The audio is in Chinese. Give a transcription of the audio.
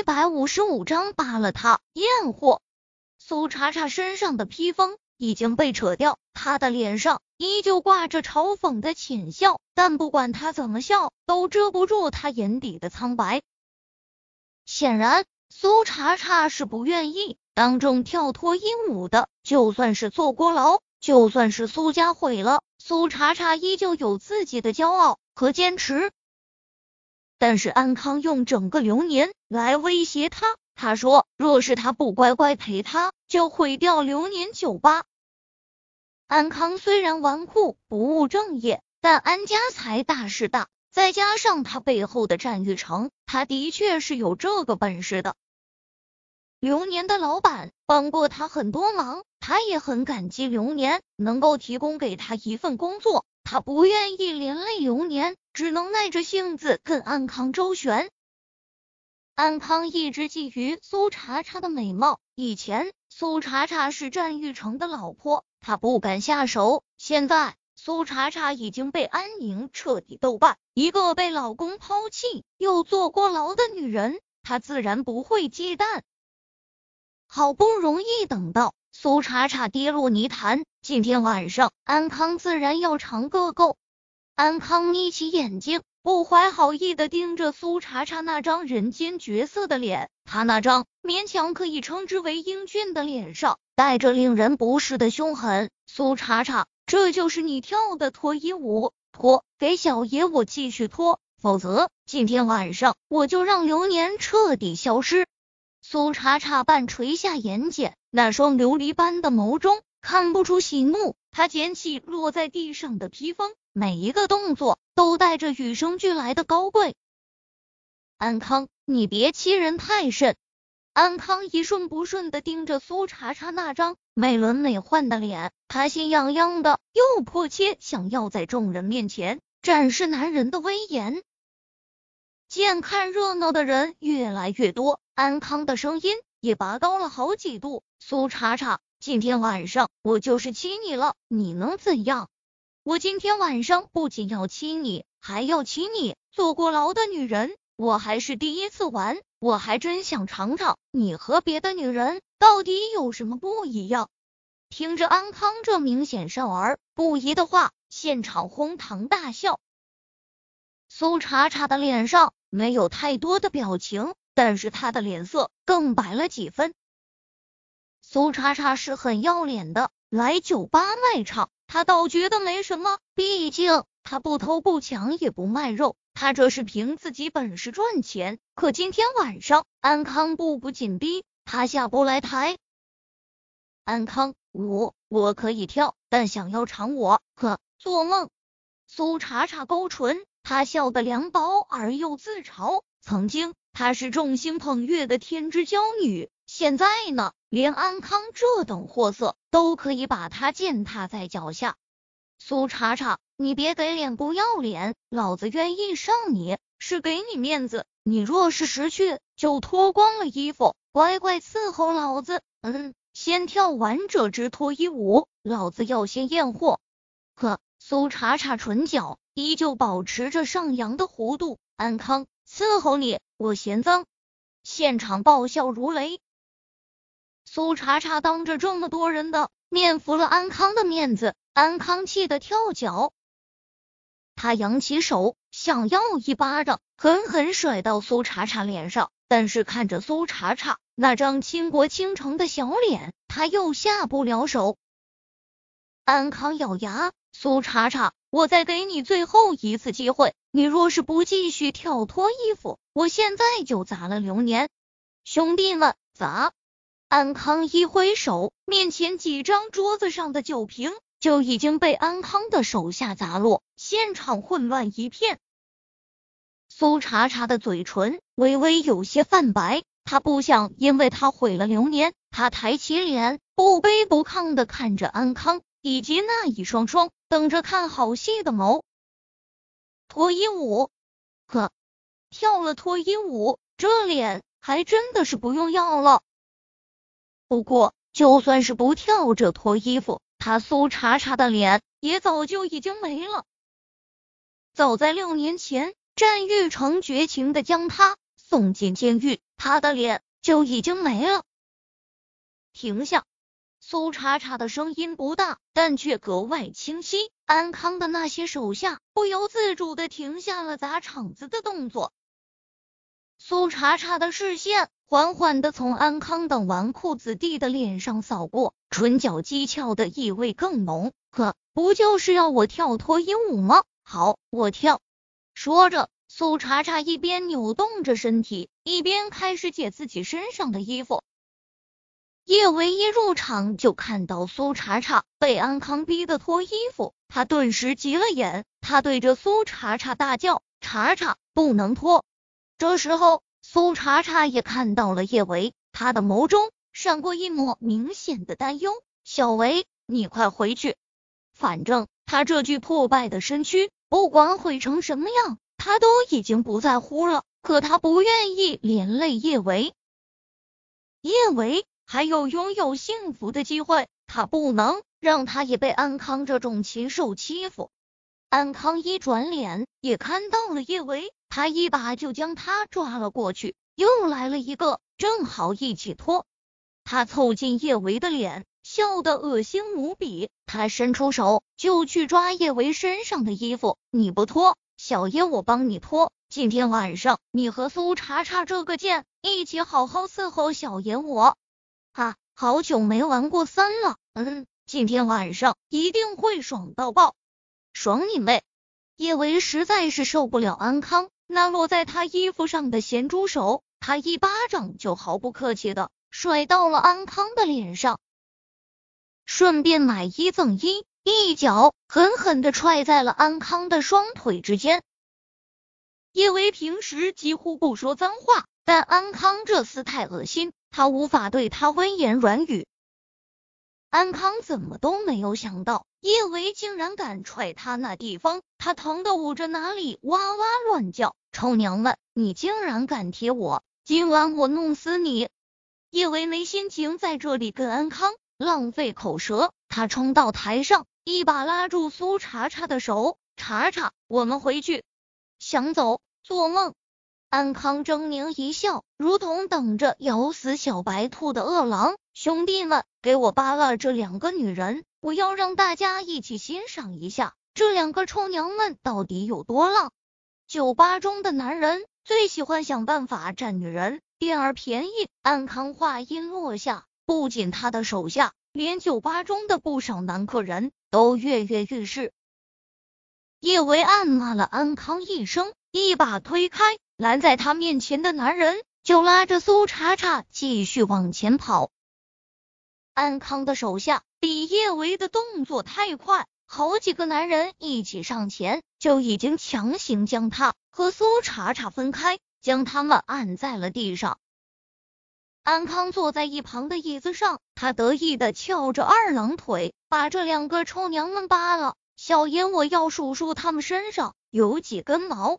一百五十五章扒了他验货。苏茶茶身上的披风已经被扯掉，他的脸上依旧挂着嘲讽的浅笑，但不管他怎么笑，都遮不住他眼底的苍白。显然，苏茶茶是不愿意当众跳脱鹦鹉的。就算是坐过牢，就算是苏家毁了，苏茶茶依旧有自己的骄傲和坚持。但是安康用整个流年来威胁他。他说：“若是他不乖乖陪他，就毁掉流年酒吧。”安康虽然纨绔不务正业，但安家财大势大，再加上他背后的战玉成，他的确是有这个本事的。流年的老板帮过他很多忙，他也很感激流年能够提供给他一份工作，他不愿意连累流年，只能耐着性子跟安康周旋。安康一直觊觎苏茶茶的美貌。以前苏茶茶是战玉成的老婆，他不敢下手。现在苏茶茶已经被安宁彻底斗败，一个被老公抛弃又坐过牢的女人，他自然不会忌惮。好不容易等到苏茶茶跌落泥潭，今天晚上安康自然要尝个够。安康眯起眼睛。不怀好意的盯着苏茶茶那张人间绝色的脸，他那张勉强可以称之为英俊的脸上带着令人不适的凶狠。苏茶茶，这就是你跳的脱衣舞？脱，给小爷我继续脱，否则今天晚上我就让流年彻底消失。苏茶茶半垂下眼睑，那双琉璃般的眸中看不出喜怒。他捡起落在地上的披风。每一个动作都带着与生俱来的高贵。安康，你别欺人太甚！安康一顺不顺的盯着苏茶茶那张美轮美奂的脸，他心痒痒的，又迫切想要在众人面前展示男人的威严。见看热闹的人越来越多，安康的声音也拔高了好几度：“苏茶茶，今天晚上我就是亲你了，你能怎样？”我今天晚上不仅要亲你，还要亲你。坐过牢的女人，我还是第一次玩，我还真想尝尝你和别的女人到底有什么不一样。听着安康这明显少儿不宜的话，现场哄堂大笑。苏茶茶的脸上没有太多的表情，但是他的脸色更白了几分。苏叉叉是很要脸的，来酒吧卖唱。他倒觉得没什么，毕竟他不偷不抢也不卖肉，他这是凭自己本事赚钱。可今天晚上安康步步紧逼，他下不来台。安康，我我可以跳，但想要尝我，呵，做梦！苏茶茶勾唇，他笑得凉薄而又自嘲。曾经她是众星捧月的天之娇女。现在呢，连安康这等货色都可以把她践踏在脚下。苏茶茶，你别给脸不要脸，老子愿意上你是给你面子。你若是识趣，就脱光了衣服，乖乖伺候老子。嗯，先跳完这支脱衣舞，老子要先验货。呵，苏茶茶唇角依旧保持着上扬的弧度。安康，伺候你，我嫌脏。现场爆笑如雷。苏茶茶当着这么多人的面服了安康的面子，安康气得跳脚。他扬起手，想要一巴掌狠狠甩到苏茶茶脸上，但是看着苏茶茶那张倾国倾城的小脸，他又下不了手。安康咬牙：“苏茶茶，我再给你最后一次机会，你若是不继续跳脱衣服，我现在就砸了流年。兄弟们，砸！”安康一挥手，面前几张桌子上的酒瓶就已经被安康的手下砸落，现场混乱一片。苏茶茶的嘴唇微微有些泛白，他不想因为他毁了流年。他抬起脸，不卑不亢的看着安康以及那一双双等着看好戏的眸。脱衣舞，呵，跳了脱衣舞，这脸还真的是不用要了。不过，就算是不跳着脱衣服，他苏茶茶的脸也早就已经没了。早在六年前，战玉成绝情的将他送进监狱，他的脸就已经没了。停下！苏茶茶的声音不大，但却格外清晰。安康的那些手下不由自主的停下了砸场子的动作。苏茶茶的视线缓缓的从安康等纨绔子弟的脸上扫过，唇角讥诮的意味更浓。可不就是要我跳脱衣舞吗？好，我跳。说着，苏茶茶一边扭动着身体，一边开始解自己身上的衣服。叶维一入场就看到苏茶茶被安康逼得脱衣服，他顿时急了眼，他对着苏茶茶大叫：“茶茶，不能脱！”这时候，苏茶茶也看到了叶维，他的眸中闪过一抹明显的担忧：“小维，你快回去，反正他这具破败的身躯，不管毁成什么样，他都已经不在乎了。可他不愿意连累叶维，叶维。”还有拥有幸福的机会，他不能让他也被安康这种禽兽欺负。安康一转脸，也看到了叶维，他一把就将他抓了过去。又来了一个，正好一起脱。他凑近叶维的脸，笑得恶心无比。他伸出手就去抓叶维身上的衣服，你不脱，小爷我帮你脱。今天晚上，你和苏茶茶这个贱一起好好伺候小爷我。哈，好久没玩过三了，嗯，今天晚上一定会爽到爆，爽你妹！叶维实在是受不了安康那落在他衣服上的咸猪手，他一巴掌就毫不客气的甩到了安康的脸上，顺便买一赠一，一脚狠狠的踹在了安康的双腿之间。叶维平时几乎不说脏话，但安康这厮太恶心。他无法对他温言软语，安康怎么都没有想到叶维竟然敢踹他那地方，他疼得捂着哪里哇哇乱叫。臭娘们，你竟然敢踢我，今晚我弄死你！叶维没心情在这里跟安康浪费口舌，他冲到台上，一把拉住苏茶茶的手，茶茶，我们回去。想走？做梦！安康狰狞一笑，如同等着咬死小白兔的饿狼。兄弟们，给我扒了这两个女人，我要让大家一起欣赏一下这两个臭娘们到底有多浪。酒吧中的男人最喜欢想办法占女人，占而便宜。安康话音落下，不仅他的手下，连酒吧中的不少男客人都跃跃欲试。叶维暗骂了安康一声，一把推开。拦在他面前的男人就拉着苏茶茶继续往前跑。安康的手下比叶维的动作太快，好几个男人一起上前，就已经强行将他和苏茶茶分开，将他们按在了地上。安康坐在一旁的椅子上，他得意的翘着二郎腿，把这两个臭娘们扒了。小爷，我要数数他们身上有几根毛。